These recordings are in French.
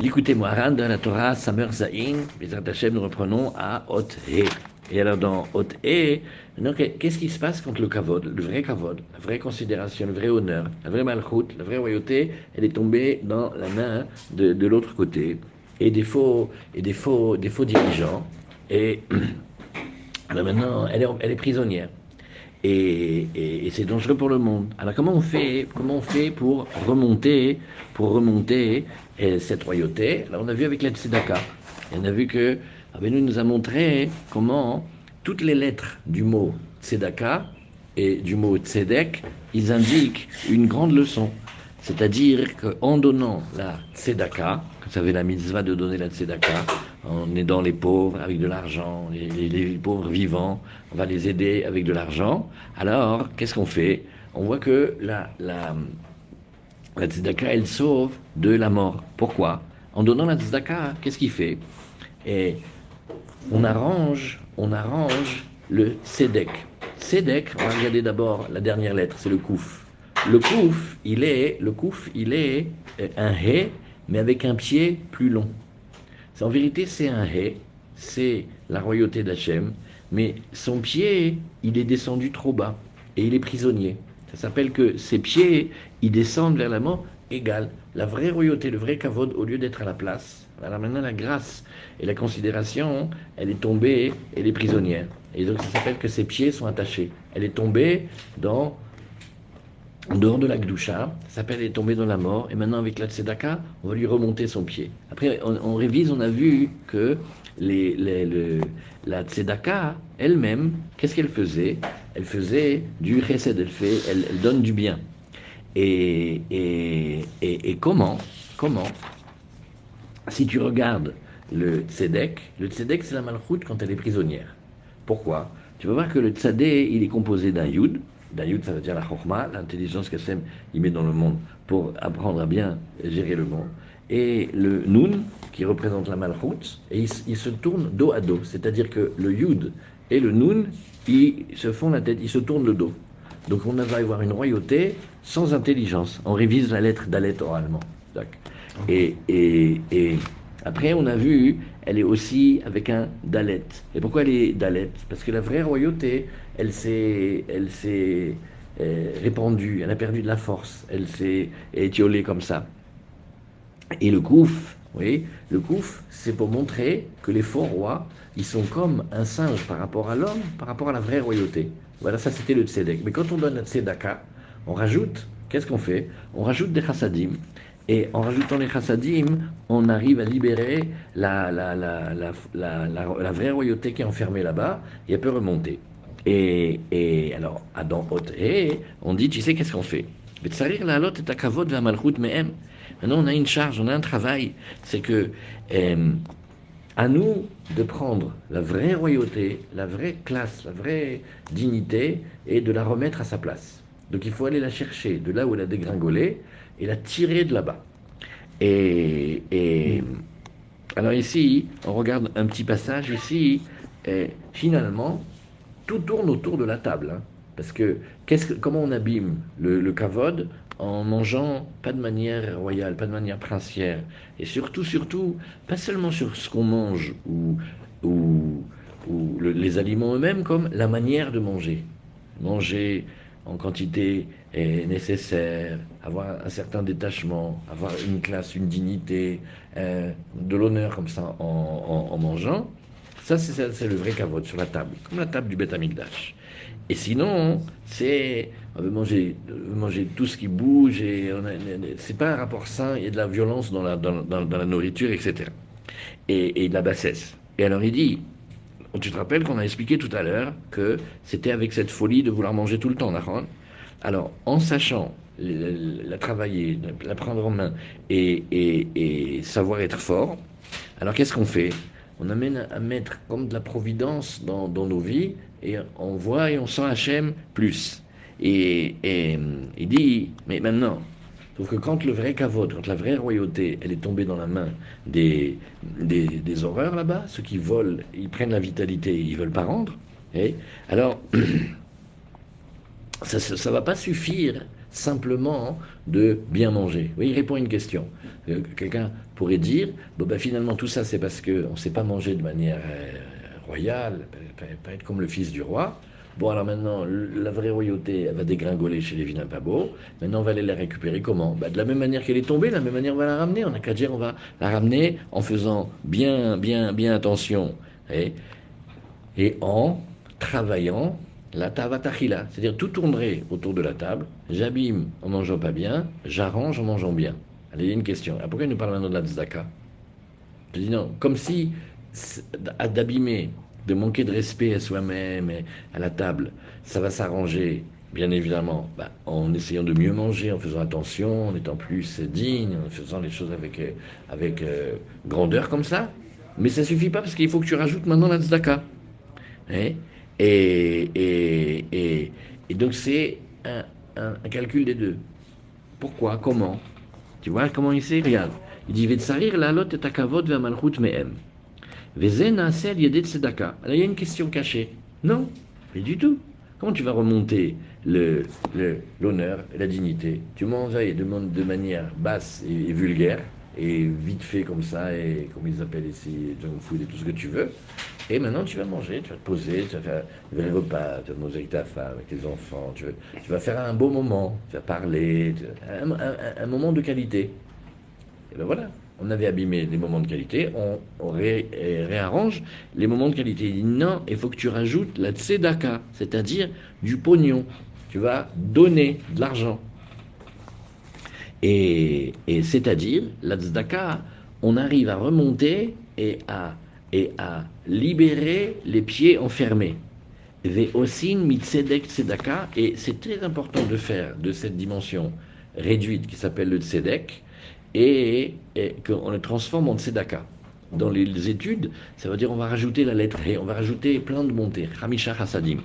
L'écoutez-moi, Ran de la Torah, Samer Zain, les nous reprenons à Hot He. Et alors dans Hot He, qu'est-ce qui se passe quand le kavod, le vrai kavod, la vraie considération, le vrai honneur, la vraie malchoute, la vraie royauté, elle est tombée dans la main de, l'autre côté. Et des faux et des faux des faux dirigeants. Et maintenant elle est prisonnière et, c'est dangereux pour le monde. Alors comment on fait comment on fait pour remonter pour remonter eh, cette royauté? Alors on a vu avec la Tzedaka, on a vu que Abenu nous a montré comment toutes les lettres du mot Tzedaka et du mot Tzedek, ils indiquent une grande leçon. C'est-à-dire qu'en donnant la tzedaka, vous savez la mitzvah de donner la tzedaka, en aidant les pauvres avec de l'argent, les, pauvres vivants, on va les aider avec de l'argent. Alors, qu'est-ce qu'on fait? On voit que la, la, tzedaka, elle sauve de la mort. Pourquoi? En donnant la tzedaka, qu'est-ce qu'il fait? Et on arrange, on arrange le tzedek. Tzedek, on va regarder d'abord la dernière lettre, c'est le kouf. Le kouf, il est, le kouf, il est euh, un hé, mais avec un pied plus long. En vérité, c'est un hé, c'est la royauté d'Hachem, mais son pied, il est descendu trop bas et il est prisonnier. Ça s'appelle que ses pieds, ils descendent vers la mort égale. La vraie royauté, le vrai kavod, au lieu d'être à la place, alors maintenant la grâce et la considération, elle est tombée, elle est prisonnière. Et donc ça s'appelle que ses pieds sont attachés. Elle est tombée dans en dehors de la Gdusha, ça s'appelle est tombé dans la mort, et maintenant avec la Tzedaka, on va lui remonter son pied. Après, on, révise, on a vu que les, la Tzedaka elle-même, qu'est-ce qu'elle faisait? Elle faisait du chesed, elle, fait, elle, donne du bien. Et, et, et, comment Comment Si tu regardes le Tzedek, le Tzedek c'est la malchoute quand elle est prisonnière. Pourquoi? Tu vas voir que le Tzadé, il est composé d'un Yud, Dayud, ça veut dire la chokma, l'intelligence qu'Hachem y met dans le monde pour apprendre à bien gérer le monde. Et le Nun, qui représente la malchut, et ils, se tournent dos à dos. C'est-à-dire que le Yud et le Nun, ils se font la tête, ils se tournent le dos. Donc on va avoir une royauté sans intelligence. On révise la lettre d'Alet oralement. Et, et, et après, on a vu, elle est aussi avec un Dalet. Et pourquoi elle est Dalet? Parce que la vraie royauté, elle s'est, elle s'est euh, répandue, elle a perdu de la force, elle s'est étiolée comme ça. Et le kouf, oui, le kouf, c'est pour montrer que les faux rois, ils sont comme un singe par rapport à l'homme, par rapport à la vraie royauté. Voilà, ça c'était le tzedek. Mais quand on donne le tzedaka, on rajoute, qu'est-ce qu'on fait? On rajoute des chassadim. Et en rajoutant les chassadim, on arrive à libérer la, la, la, la vraie royauté qui est enfermée là-bas, et elle peut remonter. Et, et alors, Adam et on dit, tu sais, qu'est-ce qu'on fait? Maintenant, on a une charge, on a un travail. C'est que, euh, à nous de prendre la vraie royauté, la vraie classe, la vraie dignité, et de la remettre à sa place. Donc il faut aller la chercher de là où elle a dégringolé et la tirer de là-bas. Et, alors ici, on regarde un petit passage ici, et finalement, tout tourne autour de la table. Hein. parce que, comment on abîme le, le kavod en mangeant pas de manière royale, pas de manière princière, et surtout, surtout, pas seulement sur ce qu'on mange ou, ou, ou les aliments eux-mêmes, comme la manière de manger. Manger en quantité est nécessaire, avoir un certain détachement, avoir une classe, une dignité, euh, de l'honneur comme ça en, mangeant. Ça, c'est le vrai kavod sur la table, comme la table du Beth Amikdash. Et sinon, c'est on veut manger, tout ce qui bouge et c'est pas un rapport sain. Il y a de la violence dans la, nourriture, etc. Et, de la bassesse. Et alors il dit, tu te rappelles qu'on a expliqué tout à l'heure que c'était avec cette folie de vouloir manger tout le temps, Nahon Alors, en sachant la, travailler, la prendre en main et savoir être fort, alors qu'est-ce qu'on fait? On amène à mettre comme de la providence dans, nos vies et on voit et on sent Hachem plus. Et, il dit, mais maintenant, sauf que quand le vrai kavod, quand la vraie royauté, elle est tombée dans la main des, des, horreurs là-bas, ceux qui volent, ils prennent la vitalité, ils veulent pas rendre, et alors ça ne va pas suffire simplement de bien manger Oui, il répond à une question. Euh, quelqu'un pourrait dire, bon ben finalement tout ça c'est parce qu'on ne sait pas manger de manière euh, royale, pas être comme le fils du roi. Bon, alors maintenant, la vraie royauté, elle va dégringoler chez les vilains pas beaux. Maintenant, on va aller la récupérer comment? Bah, De la même manière qu'elle est tombée, de la même manière, on va la ramener. On n'a qu'à dire, on va la ramener en faisant bien, bien, bien attention. Et, et en travaillant la tavatachila. C'est-à-dire, tout tournerait autour de la table. J'abîme en mangeant pas bien, j'arrange en mangeant bien. Allez, il y a une question. Ah, pourquoi il nous parle maintenant de la tzedaka? Je dis non, comme si d'abîmer de manquer de respect à soi-même à la table, ça va s'arranger, bien évidemment, bah, en essayant de mieux manger, en faisant attention, en étant plus digne, en faisant les choses avec, euh, euh, grandeur comme ça. Mais ça suffit pas parce qu'il faut que tu rajoutes maintenant la tzedaka. Hein? Et, et, et, et, donc c'est un, calcul des deux. Pourquoi? Comment? Tu vois comment il sait? Regarde. Il dit Vetsarir la lot et takavod malchut me'em. Il y a une question cachée. Non, pas du tout. Comment tu vas remonter l'honneur le, l'honneur et la dignité? Tu m'envoies de, de manière basse et, vulgaire, et vite fait comme ça, et comme ils appellent ici, junk food et tout ce que tu veux. Et maintenant, tu vas manger, tu vas te poser, tu vas faire le repas, tu vas manger avec ta femme, avec tes enfants, tu, vas faire un beau moment, tu vas parler, un, moment de qualité. Et ben voilà on avait abîmé les moments de qualité, on, réarrange les moments de qualité. Non, il faut que tu rajoutes la tzedaka, c'est-à-dire du pognon. Tu vas donner de l'argent. Et, c'est-à-dire, la tzedaka, on arrive à remonter et à, et à libérer les pieds enfermés. Et c'est très important de faire de cette dimension réduite qui s'appelle le tzedek, et, qu'on le transforme en tzedaka. Dans les études, ça veut dire on va rajouter la lettre et on va rajouter plein de montées. Hamisha Hasadim.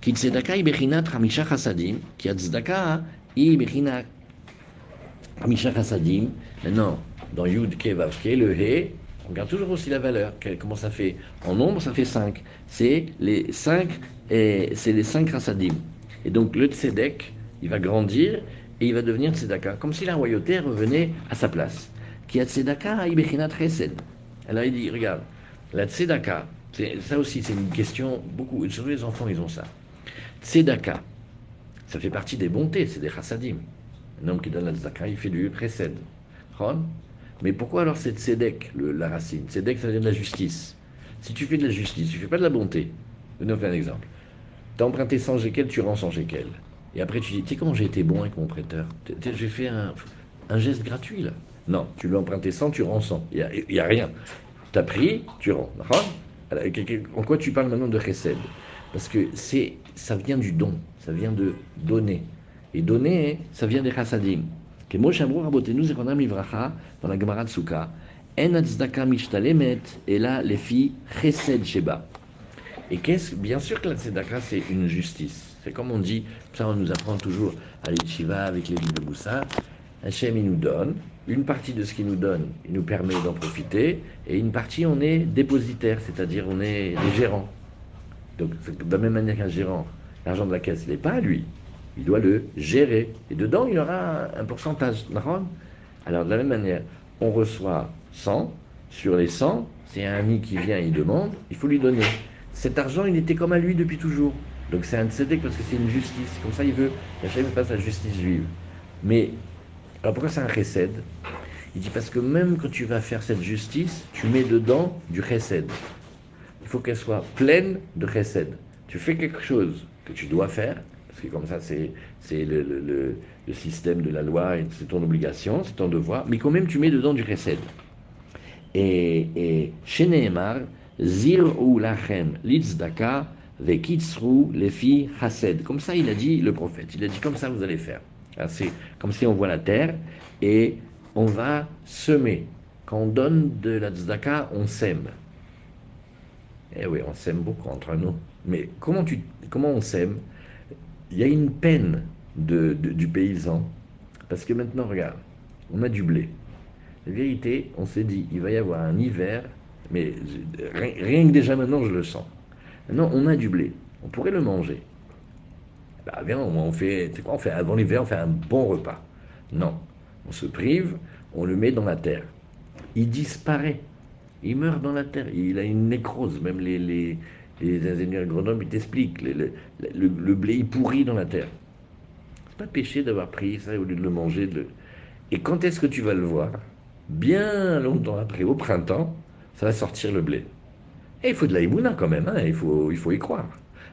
Ki tzedaka ibechinat Hamisha Hasadim, a tzedaka ibechinat Hamisha Hasadim. Maintenant, dans Yud Ke le He, on regarde toujours aussi la valeur. Comment ça fait En nombre, ça fait 5. C'est les 5 c'est les 5 Hasadim. Et donc le tzedek, il va grandir et il va devenir tzedaka, comme si la royauté revenait à sa place. Qui a tzedaka chesed. Alors il dit, regarde, la tzedaka, ça aussi c'est une question, beaucoup, surtout les enfants ils ont ça. Tzedaka, ça fait partie des bontés, c'est des chassadim. Un homme qui donne la tzedaka, il fait du chesed. Mais pourquoi alors c'est tzedek, la racine? Tzedek, ça vient de la justice. Si tu fais de la justice, tu fais pas de la bonté. Faire un exemple. Tu as emprunté 100 shekels, tu rends 100 shekels. Et après, tu dis, tu sais comment j'ai été bon avec mon prêteur? J'ai fait un, geste gratuit, là. Non, tu lui as emprunté 100, tu rends 100. Il n'y a, a, rien. Tu as pris, tu rends. En quoi tu parles maintenant de chesed Parce que c'est, ça vient du don, ça vient de donner. Et donner, ça vient des chassadim. Rabotenu Zekonam Livracha, dans la Gemara En Atzdaka Mishtalemet, et là, chesed Sheba. Et qu'est-ce, bien sûr que la tzedaka, c'est une justice. C'est comme on dit, ça on nous apprend toujours à l'Ichiva avec les livres de Moussa. Hachem, il nous donne. Une partie de ce qu'il nous donne, il nous permet d'en profiter. Et une partie, on est dépositaire, c'est-à-dire on est les gérants. Donc, de la même manière qu'un gérant, l'argent de la caisse, il n'est pas à lui. Il doit le gérer. Et dedans, il y aura un pourcentage. Alors, de la même manière, on reçoit 100. Sur les 100, c'est un ami qui vient, il demande, il faut lui donner. Cet argent, il était comme à lui depuis toujours. Donc c'est un tzedek parce que c'est une justice. Comme ça, il veut, Hachem passe la justice juive. Mais, alors pourquoi c'est un chesed Il dit parce que même quand tu vas faire cette justice, tu mets dedans du chesed. Il faut qu'elle soit pleine de chesed. Tu fais quelque chose que tu dois faire, parce que comme ça, c'est, le, le, le, système de la loi, c'est ton obligation, c'est ton devoir, mais quand même, tu mets dedans du chesed. Et, et chez Nehemar, Zir ou lachem litzdaka, Vekitsru les filles Hased. Comme ça, il a dit le prophète. Il a dit comme ça, vous allez faire. Ah, c'est comme si on voit la terre et on va semer. Quand on donne de la tzedaka, on sème. Eh oui, on sème beaucoup entre nous. Mais comment, tu, comment on sème? Il y a une peine du paysan. Parce que maintenant, regarde, on a du blé. La vérité, on s'est dit, il va y avoir un hiver, mais rien que déjà maintenant, je le sens. Maintenant, on a du blé. On pourrait le manger. Bah viens, on fait, quoi, on fait avant l'hiver, on fait un bon repas. Non, on se prive, on le met dans la terre. Il disparaît, il meurt dans la terre, il a une nécrose. Même les, les ingénieurs agronomes, ils t'expliquent, le, le, blé, il pourrit dans la terre. C'est pas péché d'avoir pris ça au lieu de le manger. Et quand est-ce que tu vas le voir? Bien longtemps après, au printemps, ça va sortir le blé. Et il faut de la imouna quand même, hein, il, faut, il faut y croire.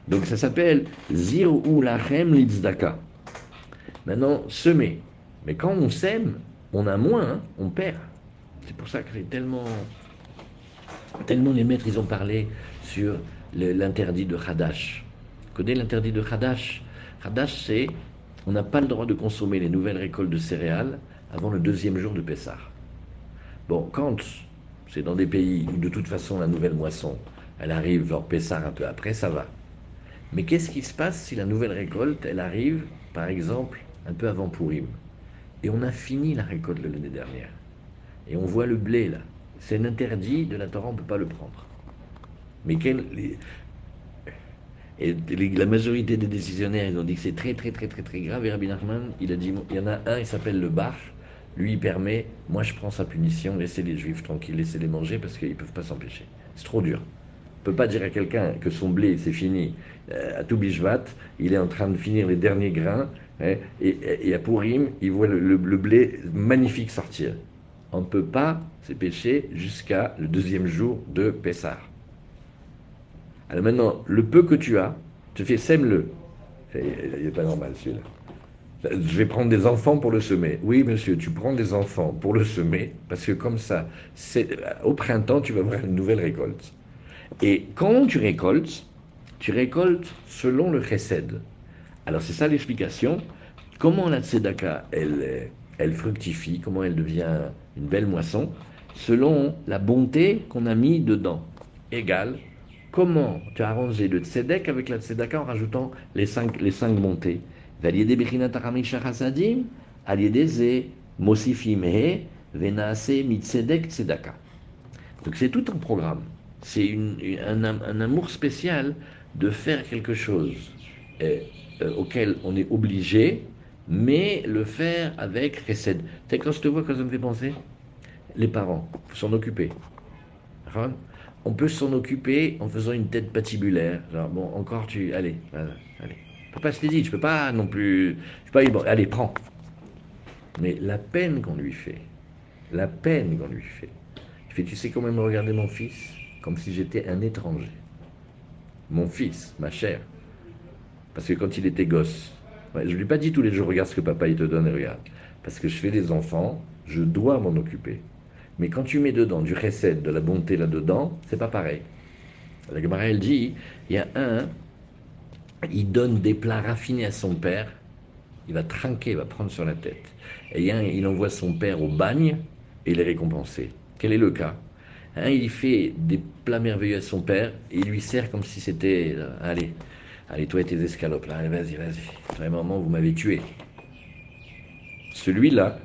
Donc ça s'appelle Zirou Lachem Litzdaka. Maintenant, semer. Mais quand on sème, on a moins, hein, on perd. C'est pour ça que tellement. Tellement les maîtres, ils ont parlé sur l'interdit de Hadash. Vous connaissez l'interdit de Hadash? Hadash, c'est on n'a pas le droit de consommer les nouvelles récoltes de céréales avant le deuxième jour de Pessah. Bon, quand c'est dans des pays où de toute façon la nouvelle moisson, elle arrive vers Pessah un peu après, ça va. Mais qu'est-ce qui se passe si la nouvelle récolte, elle arrive, par exemple, un peu avant Purim? Et on a fini la récolte l'année dernière. Et on voit le blé là. C'est un interdit de la Torah, on ne peut pas le prendre. Mais quel, et la majorité des décisionnaires, ils ont dit que c'est très, très, très, très, très grave. Et Rabbi Nachman, il a dit, il y en a un, il s'appelle le Bar. Lui, il permet, moi je prends sa punition, laissez les juifs tranquilles, laissez-les manger parce qu'ils ne peuvent pas s'empêcher. C'est trop dur. On ne peut pas dire à quelqu'un que son blé, c'est fini. Euh, à Toubishvat, il est en train de finir les derniers grains. Hein, et, à Purim, il voit le, blé magnifique sortir. On ne peut pas s'épêcher jusqu'à le deuxième jour de Pessah. Alors maintenant, le peu que tu as, tu fais sème-le. Il n'est pas normal celui-là. Je vais prendre des enfants pour le semer. Oui, monsieur, tu prends des enfants pour le semer, parce que comme ça, au printemps, tu vas avoir une nouvelle récolte. Et quand tu récoltes, tu récoltes selon le chesed. Alors c'est ça l'explication. Comment la tzedaka, elle, elle fructifie, comment elle devient une belle moisson, selon la bonté qu'on a mis dedans. Égal Comment tu as arrangé le tzedek avec la tzedaka en rajoutant les cinq, les cinq montées Donc c'est tout un programme. C'est un, amour spécial de faire quelque chose euh, auquel on est obligé, mais le faire avec recède. Tu quand je te vois, quand ça me fait penser? Les parents, s'en occuper on peut s'en occuper en faisant une tête patibulaire. Genre, bon, encore tu. Allez, allez. Papa, je t'ai dit, je peux pas non plus. Je peux pas, bon, allez, prends. Mais la peine qu'on lui fait, la peine qu'on lui fait. Il fait, tu sais comment il me regardait mon fils? Comme si j'étais un étranger. Mon fils, ma chère. Parce que quand il était gosse, je ne lui ai pas dit tous les jours, regarde ce que papa il te donne et regarde. Parce que je fais des enfants, je dois m'en occuper. Mais quand tu mets dedans du recette, de la bonté là-dedans, c'est pas pareil. La Gemara, elle dit, il y a un, il donne des plats raffinés à son père, il va trinquer, il va prendre sur la tête. Et il, envoie son père au bagne et il est récompensé. Quel est le cas? Un, Il fait des plats merveilleux à son père et il lui sert comme si c'était, euh, allez, allez, toi et tes escalopes, là, vas-y, vas-y. Vraiment, vous m'avez tué. Celui-là,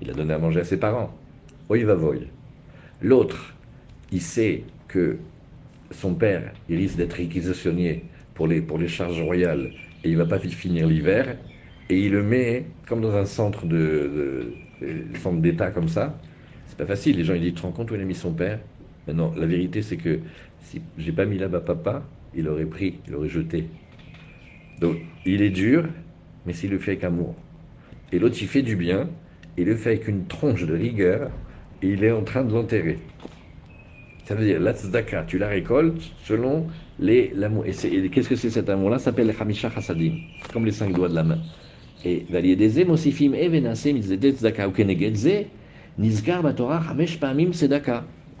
il a donné à manger à ses parents. Voy. L'autre, il sait que son père, il risque d'être réquisitionné pour les, pour les charges royales et il va pas finir l'hiver, et il le met comme dans un centre de, centre d'État comme ça. C'est pas facile. Les gens ils disent, tu te rends compte où il a mis son père? Mais non, la vérité c'est que si j'ai pas mis là-bas papa, il aurait pris, il aurait jeté. Donc il est dur, mais s'il le fait avec amour. Et l'autre il fait du bien, il le fait avec une tronche de rigueur, il est en train de l'enterrer. Ça veut dire, la tzedaka, tu la récoltes selon les l'amour. Et, qu'est-ce que c'est cet amour-là? Ça s'appelle les Hamisha Hasadim, comme les cinq doigts de la main. Et Valiedeze, Mosifim, Tzedaka, Nizgar, Batora, Hamesh.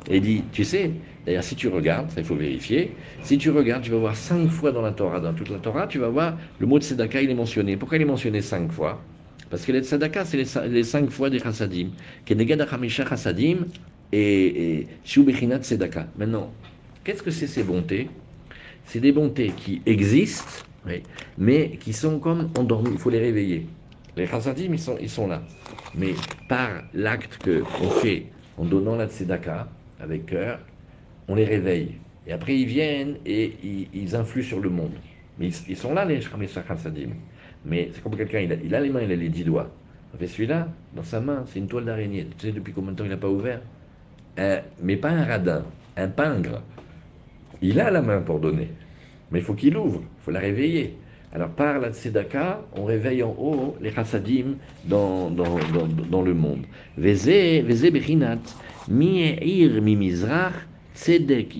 Et dit, tu sais, d'ailleurs, si tu regardes, il faut vérifier, si tu regardes, tu vas voir cinq fois dans la Torah, dans toute la Torah, tu vas voir le mot de Sedaka, il est mentionné. Pourquoi il est mentionné cinq fois? Parce que les tzedaka, c'est les, cinq fois des chassadim. Keneged achamisha chassadim et shiubichinat tzedaka. Maintenant, qu'est-ce que c'est ces bontés? C'est des bontés qui existent, mais qui sont comme endormies. Il faut les réveiller. Les chassadim, ils sont, là. Mais par l'acte qu'on fait en donnant la tzedaka avec cœur, on les réveille. Et après, ils viennent et ils, ils influent sur le monde. Mais ils, sont là, les Shramesa Chassadim. Mais c'est comme quelqu'un, il a, il a les mains, il a les dix doigts. fait celui-là, dans sa main, c'est une toile d'araignée. Tu sais depuis combien de temps il n'a pas ouvert? Mais pas un radin, un pingre. Il a la main pour donner. Mais il faut qu'il ouvre, il faut la réveiller. Alors par la tzedaka, on réveille en haut les chassadim dans, dans, dans, le monde. Veze, veze bechinat, mi'eir mi tzedek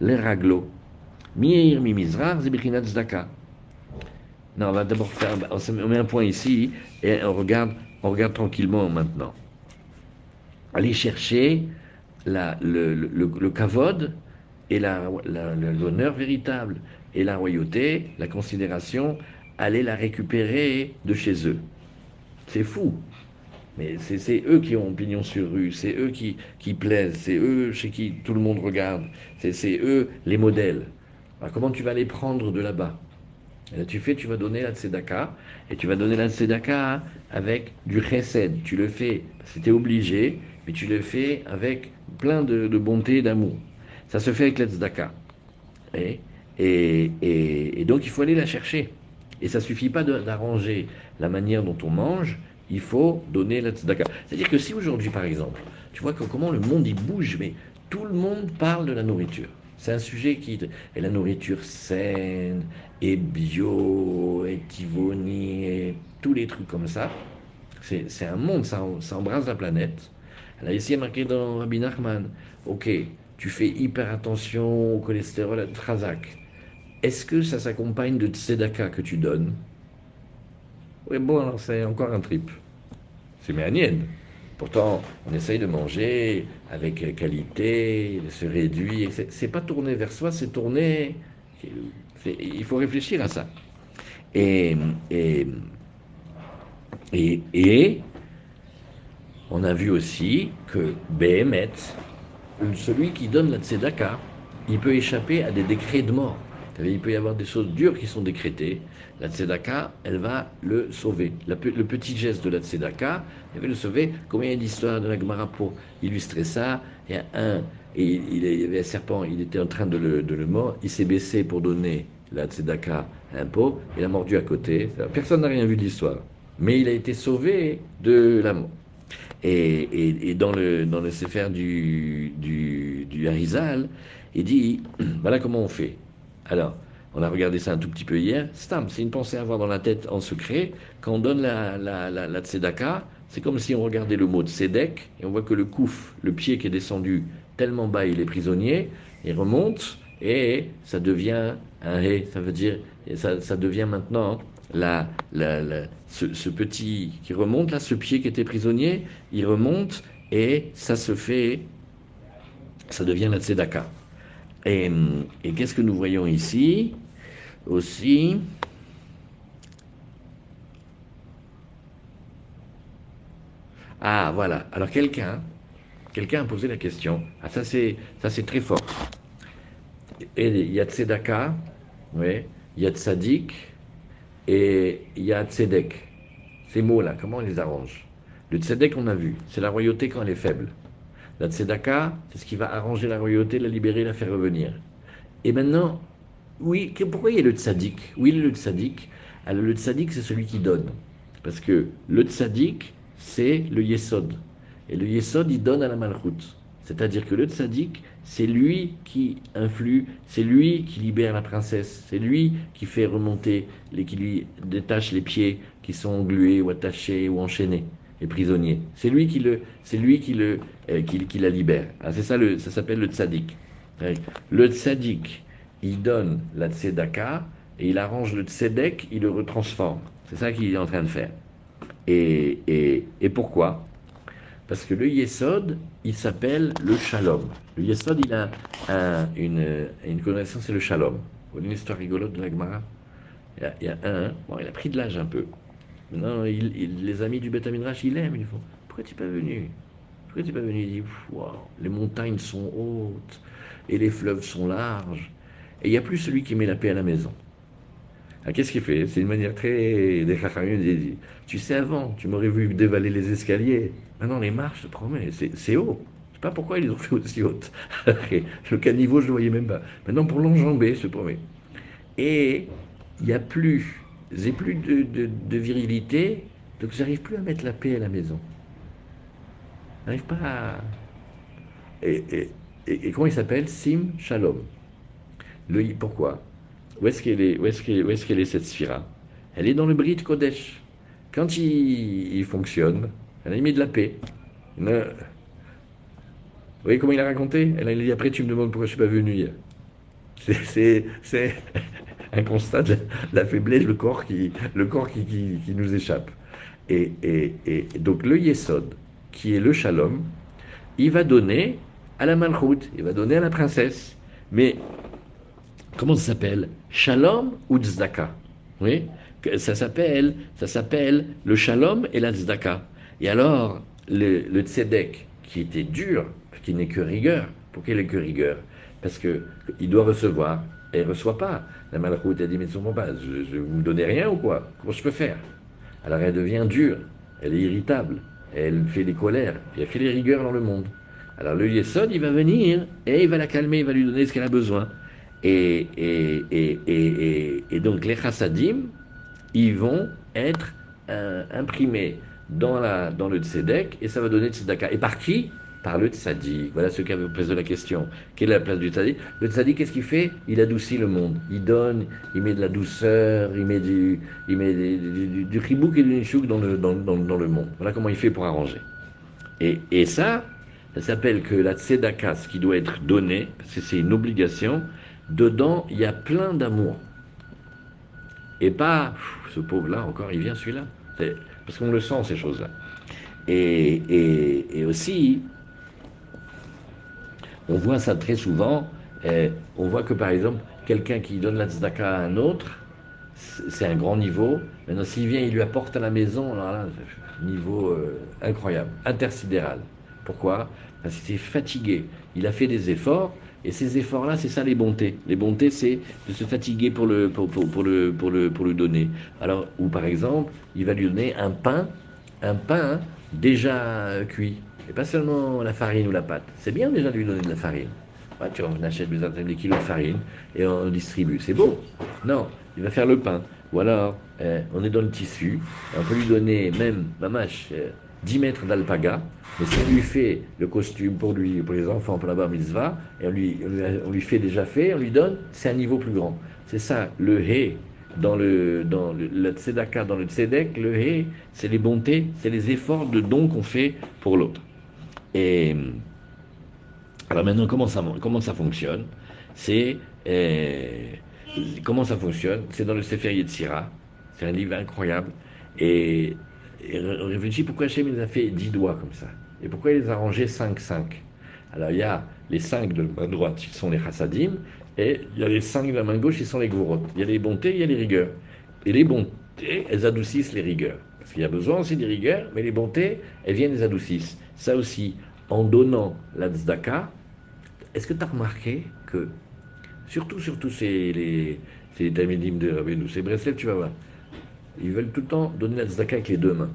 le raglo. Mi'eir mi. Non, on va d'abord faire, on met un point ici et on regarde, tranquillement maintenant. Aller chercher le, le, et l'honneur véritable et la royauté, la considération, aller la récupérer de chez eux. C'est fou. Mais c'est eux qui ont pignon sur rue, c'est eux qui, plaisent, c'est eux chez qui tout le monde regarde, c'est eux les modèles. Alors comment tu vas les prendre de là-bas? Tu fais, tu vas donner la tzedaka, et tu vas donner la tzedaka avec du chesed. Tu le fais, c'était obligé, mais tu le fais avec plein de, bonté et d'amour. Ça se fait avec la tzedaka. Et et, donc il faut aller la chercher. Et ça suffit pas d'arranger la manière dont on mange, il faut donner la tzedaka. C'est-à-dire que si aujourd'hui, par exemple, tu vois comment le monde il bouge, mais tout le monde parle de la nourriture. C'est un sujet qui est la nourriture saine et bio et tivoni et tous les trucs comme ça. C'est un monde, ça, embrasse la planète. Y a marqué dans Rabbi Nachman, ok, tu fais hyper attention au cholestérol, à Trazak est-ce que ça s'accompagne de tzedaka que tu donnes? Oui, bon, alors c'est encore un trip. C'est méanienne. Pourtant, on essaye de manger avec qualité, de se réduire. C'est pas tourner vers soi, c'est tourner. Il faut réfléchir à ça. Et, on a vu aussi que Behemet, celui qui donne la tzedaka, il peut échapper à des décrets de mort. Il peut y avoir des choses dures qui sont décrétées. La tzedaka, elle va le sauver. le petit geste de la tzedaka, elle va le sauver. Combien d'histoires de la Gemara pour illustrer ça? Il y a un, et il, y avait un serpent, il était en train de le, mordre, il s'est baissé pour donner la tzedaka à un pot, il a mordu à côté. Personne n'a rien vu de l'histoire. Mais il a été sauvé de la mort. Et, dans le, dans le Sefer du, du Harizal, il dit voilà comment on fait. Alors, on a regardé ça un tout petit peu hier. Stam, c'est une pensée à avoir dans la tête en secret. Quand on donne la, la, la, tzedaka, c'est comme si on regardait le mot tzedek et on voit que le kouf, le pied qui est descendu tellement bas, il est prisonnier, il remonte et ça devient un hé. Ça veut dire, ça, ça devient maintenant la, ce, ce, petit qui remonte là, ce pied qui était prisonnier, il remonte et ça se fait, ça devient la tzedaka. Et, qu'est-ce que nous voyons ici aussi? Ah, voilà. Alors quelqu'un, quelqu'un a posé la question. Ah, ça c'est, ça c'est très fort. Et il y a tzedaka, il y a tzadik et il y a tzedek. Ces mots-là, comment on les arrange? Le tzedek, on a vu, c'est la royauté quand elle est faible. La tzedaka, c'est ce qui va arranger la royauté, la libérer, la faire revenir. Et maintenant, oui, pourquoi il y a le tzaddik Oui, le tzaddik. Alors le tzaddik, c'est celui qui donne. Parce que le tzaddik, c'est le yesod. Et le yesod, il donne à la malchoute. C'est-à-dire que le tzaddik, c'est lui qui influe, c'est lui qui libère la princesse, c'est lui qui fait remonter, qui lui détache les pieds qui sont englués ou attachés ou enchaînés et prisonniers. C'est lui qui le, c'est lui qui le, euh, qui, la libère. Ah, c'est ça le, ça s'appelle le tzaddik. Le tzaddik, il donne la tzedaka et il arrange le tzedek, il le retransforme. C'est ça qu'il est en train de faire. Et, et, et pourquoi? Parce que le yesod, il s'appelle le shalom. Le yesod, il a une, une connotation, c'est le shalom. Vous voyez une histoire rigolote de la Gemara? Il y, a, un, bon, il a pris de l'âge un peu. Maintenant, les amis du Beth Midrash, il aime. Ils font Pourquoi tu n'es pas venu? Pourquoi tu n'es pas venu? Il dit Les montagnes sont hautes et les fleuves sont larges. Et il n'y a plus celui qui met la paix à la maison. Qu'est-ce qu'il fait? C'est une manière très. Tu sais, avant, tu m'aurais vu dévaler les escaliers. Maintenant, les marches, je te c'est haut. Je ne sais pas pourquoi ils les ont fait aussi hautes. le caniveau, je ne le voyais même pas. Maintenant, pour l'enjamber, je te promets. et il n'y a plus, j'ai plus de, virilité, donc j'arrive plus à mettre la paix à la maison. J'arrive pas à... Et, comment il s'appelle? Sim Shalom. Le, pourquoi? Où est-ce qu'elle est, où est, est, cette sphira? Elle est dans le Brit Kodesh. Quand il, fonctionne, elle a mis de la paix. Vous voyez comment il a raconté? Elle a dit après tu me demandes pourquoi je suis pas venu hier. C'est un constat de la faiblesse, le corps qui, le corps qui, qui, nous échappe. Et, et, et, donc le Yesod, qui est le Shalom, il va donner à la Malchut, il va donner à la princesse. Mais comment ça s'appelle? Shalom ou Tzedaka Oui? Ça s'appelle, ça s'appelle le Shalom et la Tzedaka. Et alors, le, le Tzedek, qui était dur, qui n'est que rigueur, pourquoi il est que rigueur? Parce qu'il doit recevoir, il ne reçoit pas. La Malchut a dit, mais son pas, je ne vous donnez rien ou quoi? Comment je peux faire? Alors elle devient dure, elle est irritable, elle fait des colères, elle fait des rigueurs dans le monde. Alors le Yesod, il va venir et il va la calmer, il va lui donner ce qu'elle a besoin. Et, et, et, et, donc les chassadim, ils vont être euh, imprimés dans, la, dans le tzedek et ça va donner tzedaka. Et par qui? Par le tzadik. Voilà ce qui avait posé la question. Quelle est la place du tzadik Le tzadik, qu'est-ce qu'il fait? Il adoucit le monde. Il donne, il met de la douceur, il met du, il met du, du, et du nishouk dans le, dans, dans, dans le monde. Voilà comment il fait pour arranger. Et, et ça, ça s'appelle que la tzedaka, ce qui doit être donné, parce que c'est une obligation, dedans, il y a plein d'amour. Et pas, ce pauvre-là, encore, il vient celui-là. Parce qu'on le sent, ces choses-là. Et, et, aussi, on voit ça très souvent. Eh, on voit que, par exemple, quelqu'un qui donne la tzedaka à un autre, c'est un grand niveau. Maintenant, s'il vient, il lui apporte à la maison, alors niveau euh, incroyable, intersidéral. Pourquoi? Parce qu'il s'est fatigué. Il a fait des efforts, et ces efforts-là, c'est ça les bontés. Les bontés, c'est de se fatiguer pour le, pour, pour, le, pour, le, pour le donner. Alors, ou par exemple, il va lui donner un pain, un pain déjà cuit. Et pas seulement la farine ou la pâte. C'est bien déjà de lui donner de la farine. tu on achète des kilos de farine et on distribue. C'est beau. Non, il va faire le pain. Ou alors, eh, on est dans le tissu. On peut lui donner même, mamache, 10 mètres d'alpaga, mais si on lui fait le costume pour lui, pour les enfants, pour la bar mitzvah, et on lui, on lui fait déjà fait, on lui donne, c'est un niveau plus grand. C'est ça, le hé, dans le, dans le, tzedaka, dans le tzedek, le hé, c'est les bontés, c'est les efforts de don qu'on fait pour l'autre. Alors maintenant, comment ça, comment ça fonctionne? C'est euh, comment ça fonctionne? C'est dans le Sefer Yetzira, c'est un livre incroyable, et et on réfléchit pourquoi Hachem les a fait 10 doigts comme ça. Et pourquoi il les a rangés 5-5. Alors il y a les 5 de la main droite qui sont les chassadim, et il y a les 5 de la main gauche qui sont les gourot. Il y a les bontés, il y a les rigueurs. Et les bontés, elles adoucissent les rigueurs. Parce qu'il y a besoin aussi des rigueurs, mais les bontés, elles viennent les adoucissent. Ça aussi, en donnant la tzedaka, est-ce que tu as remarqué que, surtout, surtout, c'est les, les de Rabbeinu, c'est Breslev, tu vas voir, ils veulent tout le temps donner la tzedaka avec les deux mains.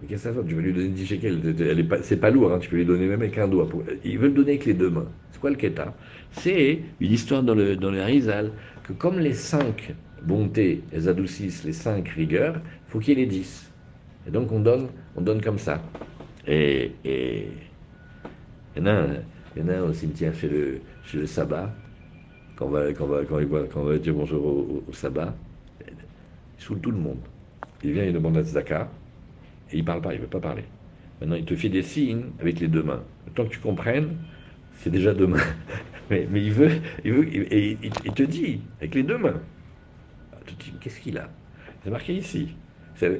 Mais qu'est-ce que ça fait? Tu veux lui donner 10 shekels, c'est pas lourd, hein, tu peux lui donner même avec un doigt. Ils veulent donner avec les deux mains. C'est quoi le keta? C'est une histoire dans le, dans le Harizal, que comme les cinq bontés, elles adoucissent les cinq rigueurs, il faut qu'il y ait les dix. Et donc on donne, on donne comme ça. Et, et il, y en a il au cimetière chez le, chez le sabbat, quand on va, quand on va, quand on va, dire bonjour au, sabbat, il saoule tout le monde. Il vient, il demande la tzedaka, et il parle pas, il veut pas parler. Maintenant, il te fait des signes avec les deux mains. Temps que tu comprennes, c'est déjà deux mains. mais, il veut, il veut, et il, te dit, avec les deux mains. Qu'est-ce qu'il a? C'est marqué ici.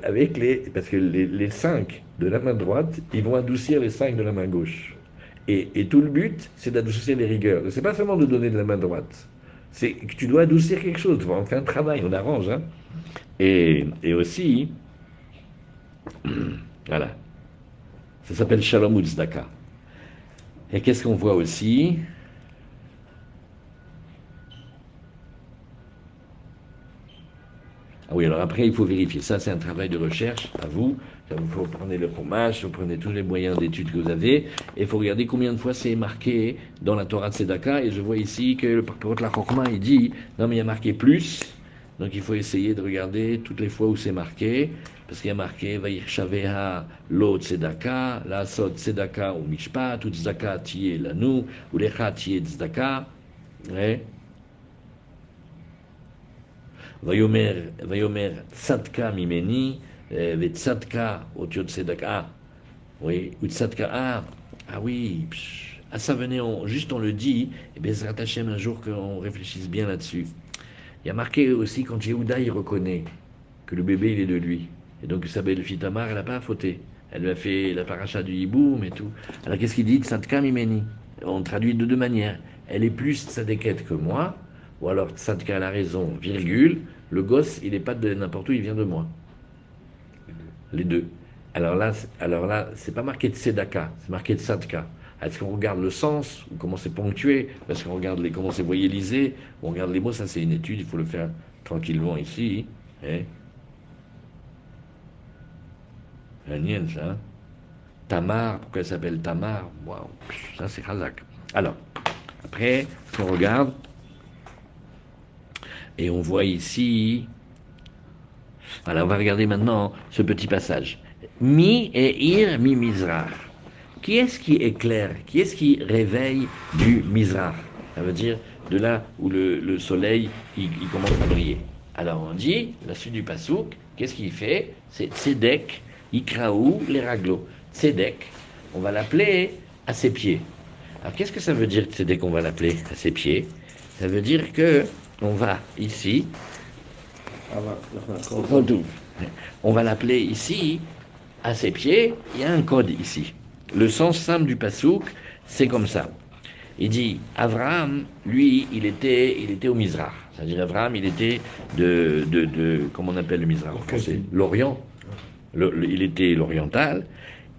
Avec les, parce que les, cinq de la main droite, ils vont adoucir les cinq de la main gauche. Et, et tout le but, c'est d'adoucir les rigueurs. C'est pas seulement de donner de la main droite. C'est que tu dois adoucir quelque chose. On fait un travail, on arrange. Hein et, aussi, voilà, ça s'appelle Shalom Uzdaka. Et qu'est-ce qu'on voit aussi? Ah oui, alors après, il faut vérifier. Ça, c'est un travail de recherche à vous. Vous prendre le fromage, vous prenez tous les moyens d'étude que vous avez, et il faut regarder combien de fois c'est marqué dans la Torah de Sedaka. Et je vois ici que le porte la Chokma, il dit, non mais il y a marqué plus, donc il faut essayer de regarder toutes les fois où c'est marqué, parce qu'il y a marqué Vayirshaveha lo tzedaka, la sot tzedaka ou mishpat, ou tzedaka tiye lanu, ou lecha tiye tzedaka. Ouais. Vayomer, tzadka mimeni, euh, Tzadka, Otiot Tzedaka. Oui, ou Tzadka. Ah, oui, ah, ça venait, juste on le dit, et bien ça Hashem un jour qu'on réfléchisse bien là-dessus. Il y a marqué aussi quand Yehuda il reconnaît que le bébé il est de lui. Et donc sa belle fille Tamar, elle n'a pas fauté. Elle lui a fait la paracha du hiboum et tout. Alors qu'est-ce qu'il dit Tzadka Mimeni? On traduit de deux manières. Elle est plus tzadeket que moi, ou alors Tzadka a la raison, virgule. Le gosse, il n'est pas de n'importe où, il vient de moi les deux. Alors là, alors là, c'est pas marqué de Tzedaka, c'est marqué de Sadka. Est-ce qu'on regarde le sens, ou comment c'est ponctué, est-ce qu'on regarde les, comment c'est voyélisé, ou on regarde les mots, ça c'est une étude, il faut le faire tranquillement ici. Hein. Un ça. Hein. Tamar, pourquoi elle s'appelle Tamar? Waouh, ça c'est Khazak. Alors, après, on regarde, et on voit ici voilà, on va regarder maintenant ce petit passage. Mi et ir mi mizrach. Qui est-ce qui éclaire Qui est-ce qui réveille du mizrach Ça veut dire de là où le, soleil il, commence à briller. Alors on dit, la suite du pasouk, qu'est-ce qu'il fait? C'est Tzedek, Ikraou, les raglos. Tzedek, on va l'appeler à ses pieds. Alors qu'est-ce que ça veut dire Tzedek, on va l'appeler à ses pieds? Ça veut dire que on va ici on va l'appeler ici, à ses pieds, il y a un code ici. Le sens simple du pasouk, c'est comme ça. Il dit, Abraham, lui, il était, il était au Mizrach. C'est-à-dire, Abraham, il était de, de, de comment on appelle le Mizrach en français L'Orient. il était l'oriental.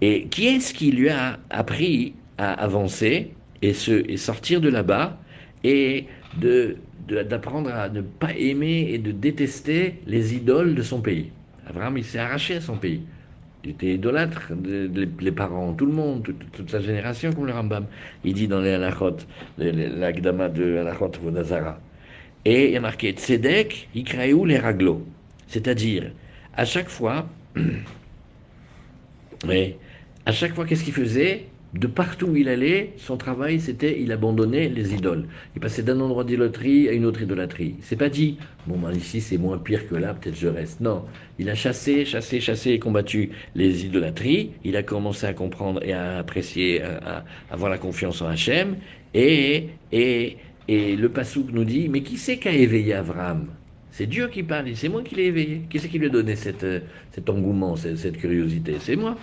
Et qui est-ce qui lui a appris à avancer et, se, et sortir de là-bas et de d'apprendre à ne pas aimer et de détester les idoles de son pays. Abraham, il s'est arraché à son pays. Il était idolâtre, les parents, tout le monde, toute, sa génération, comme le Rambam. Il dit dans les Halachot, l'Agdama de Halachot Vodazara. Et il y a marqué Tzedek, Ikraou les raglos. C'est-à-dire, à chaque fois, mais à chaque fois, qu'est-ce qu'il faisait? De partout où il allait, son travail, c'était, il abandonnait les idoles. Il passait d'un endroit d'idolâtrie à une autre idolâtrie. C'est pas dit, bon, ben ici c'est moins pire que là, peut-être je reste. Non, il a chassé, chassé, chassé et combattu les idolâtries. Il a commencé à comprendre et à apprécier, à, avoir la confiance en Hachem. Et, et, et le Passouk nous dit, mais qui c'est qui a éveillé Avram? C'est Dieu qui parle, c'est moi qui l'ai éveillé. Qui c'est qui lui a donné cette, cet engouement, cette curiosité? C'est moi.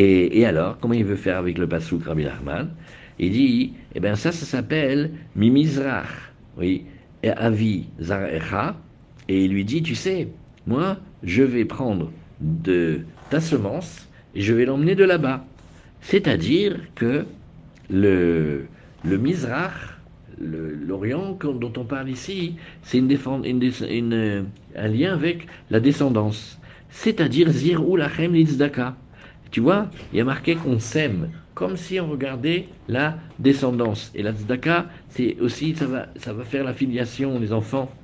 Et, alors, comment il veut faire avec le Passouk Rabbi Nachman? Il dit, eh bien ça, ça s'appelle Mimizrach, oui, Avi Zarecha, et il lui dit, tu sais, moi, je vais prendre de ta semence et je vais l'emmener de là-bas. C'est-à-dire que le, le Mizrach, l'Orient dont on parle ici, c'est une, un lien avec la descendance. C'est-à-dire Zir Lachem Litzdaka. Tu vois, il y a marqué qu'on sème, comme si on regardait la descendance. Et la tzedaka, c'est aussi, ça va, ça va faire la filiation des enfants.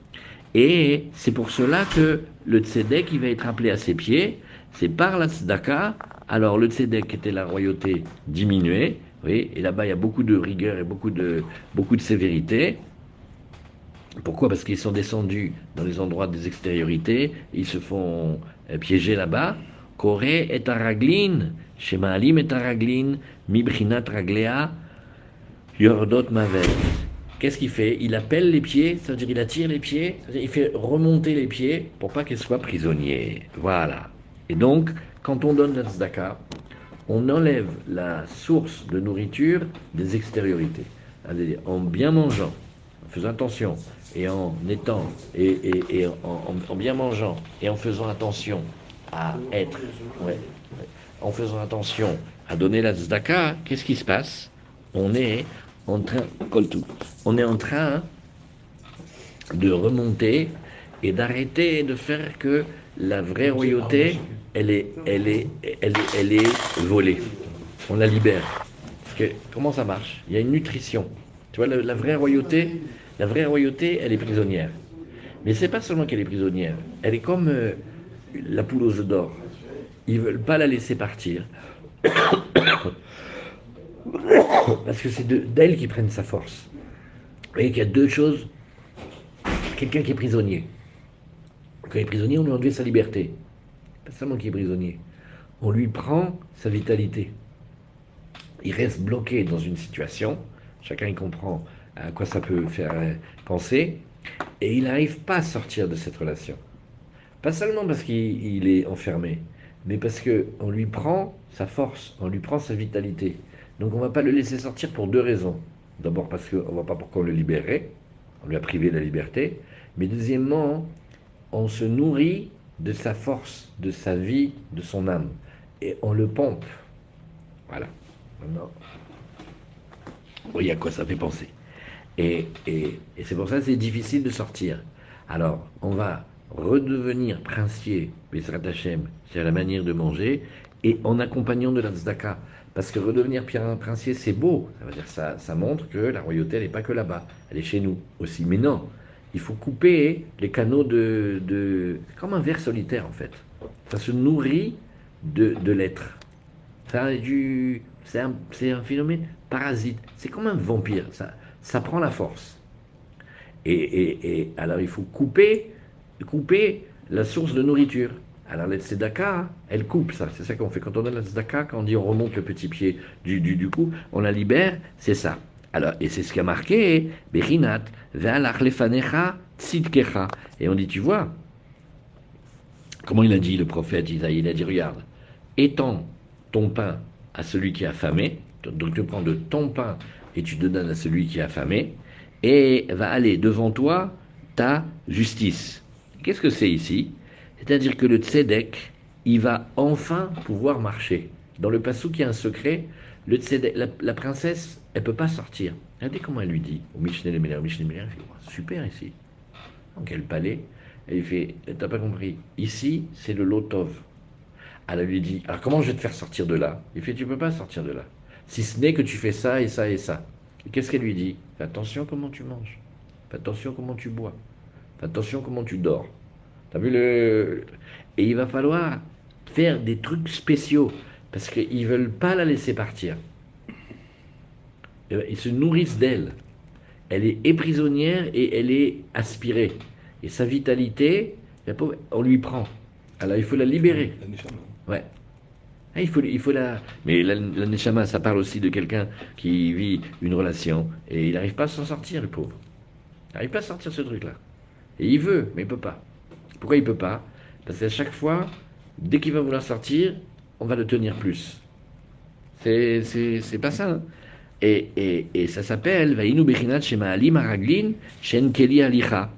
Et c'est pour cela que le tzedek, il va être appelé à ses pieds, c'est par la tzedaka. Alors le tzedek était la royauté diminuée, oui, et là-bas il y a beaucoup de rigueur et beaucoup de, beaucoup de sévérité. Pourquoi? Parce qu'ils sont descendus dans les endroits des extériorités, ils se font euh, piéger là-bas. Koré et araglin, Shemaalim et araglin, Mibrinat raglea, Yordot mavet. Qu'est-ce qu'il fait? Il appelle les pieds, c'est-à-dire il attire les pieds, il fait remonter les pieds pour pas qu'ils soient prisonniers. Voilà. Et donc, quand on donne la tzedaka, on enlève la source de nourriture des extériorités. En bien mangeant, en faisant attention, et en étant, et, en, bien mangeant, et en faisant attention être, en faisant attention à donner la tzedaka, qu'est-ce qui se passe? On est en train, on est en train de remonter et d'arrêter de faire que la vraie royauté, elle est, elle est, volée. On la libère. Comment ça marche? Il y a une nutrition. Tu vois, la, la vraie royauté, la vraie royauté, elle est prisonnière. Mais c'est pas seulement qu'elle est prisonnière. Elle est comme euh, la poule aux d'or. Ils veulent pas la laisser partir. Parce que c'est de- d'elle qu'ils prennent sa force. Vous voyez qu'il y a deux choses. Quelqu'un qui est prisonnier. Quand il est prisonnier, on lui a enlevé sa liberté. Pas seulement qu'il est prisonnier. On lui prend sa vitalité. Il reste bloqué dans une situation. Chacun y comprend à quoi ça peut faire penser. Et il n'arrive pas à sortir de cette relation. Pas seulement parce qu'il il est enfermé, mais parce qu'on lui prend sa force, on lui prend sa vitalité. Donc on ne va pas le laisser sortir pour deux raisons. D'abord parce qu'on ne voit pas pourquoi on le libérerait, on lui a privé de la liberté. Mais deuxièmement, on se nourrit de sa force, de sa vie, de son âme. Et on le pompe. Voilà. Maintenant, vous voyez à quoi ça fait penser. Et, et- et c'est pour ça que c'est difficile de sortir. Alors, on va redevenir princier, Bezrat Hashem, c'est la manière de manger, et en accompagnant de la tzedaka. Parce que redevenir princier, c'est beau. Ça veut dire ça, ça montre que la royauté, elle n'est pas que là-bas, elle est chez nous aussi. Mais non, il faut couper les canaux de... de comme un ver solitaire, en fait. Ça se nourrit de, de l'être. Du- C'est un, un phénomène parasite. C'est comme un vampire. Ça, ça prend la force. Et, et- et alors il faut couper, couper la source de nourriture. Alors la tzedaka, elle coupe ça. C'est ça qu'on fait quand on donne la tzedaka, quand on dit on remonte le petit pied du, du, du cou, on la libère, c'est ça. Alors, et c'est ce qui a marqué, Bechinat. Et on dit, tu vois, comment il a dit le prophète Isaïe Il a dit, regarde, étends ton pain à celui qui a faimé, donc tu prends de ton pain et tu te donnes à celui qui a faimé, et va aller devant toi ta justice. Qu'est-ce que c'est ici? C'est-à-dire que le tzedek, il va enfin pouvoir marcher. Dans le passou, il y a un secret, le la, princesse, elle peut pas sortir. Regardez comment elle lui dit au Mishneh le Meler. Mishneh le Meler, il fait Oh, super ici. Donc elle palais, il fait T'as pas compris Ici, c'est le lotov. Elle lui dit Alors comment je vais te faire sortir de là? Il fait Tu peux pas sortir de là. Si ce n'est que tu fais ça et ça et ça. Et qu'est-ce qu'elle lui dit? Fais attention comment tu manges. Fais attention comment tu bois. Attention comment tu dors. T'as vu le. Et il va falloir faire des trucs spéciaux. Parce qu'ils veulent pas la laisser partir. Eh ben, Ils se nourrissent d'elle. Elle est prisonnière et elle est aspirée. Et sa vitalité, la pauvre, on lui prend. Alors il faut la libérer. Ouais. Ah, il, faut, il faut la. Mais la, la Neshama, ça parle aussi de quelqu'un qui vit une relation et il n'arrive pas à s'en sortir, le pauvre. Il n'arrive pas à sortir ce truc-là. Et il veut, mais il peut pas. Pourquoi il peut pas Parce qu'à chaque fois, dès qu'il va vouloir sortir, on va le tenir plus. C'est, c'est, c'est pas ça. hein. Et, et, et ça s'appelle Vainu Bechinat Shema Ali Maraglin Shen Keli Alicha.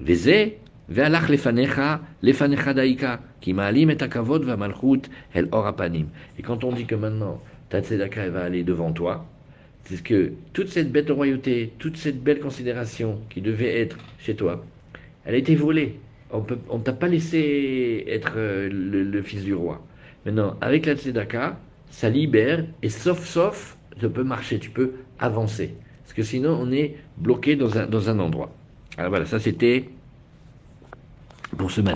וזה, והלך לפניך, לפניך דייקה, כי מעלים את הכבוד והמלכות אל אור הפנים. Et quand on dit que maintenant, ta tzedaka, elle va aller devant toi, c'est que toute cette belle royauté, toute cette belle considération qui devait être chez toi, elle a été volée. On on t'a pas laissé être euh, le, le fils du roi. Maintenant, avec la tzedaka, ça libère, et sauf, sauf, tu peux marcher, tu peux avancer. Parce que sinon, on est bloqué dans un, dans un endroit. Alors voilà, ça c'était pour ce matin.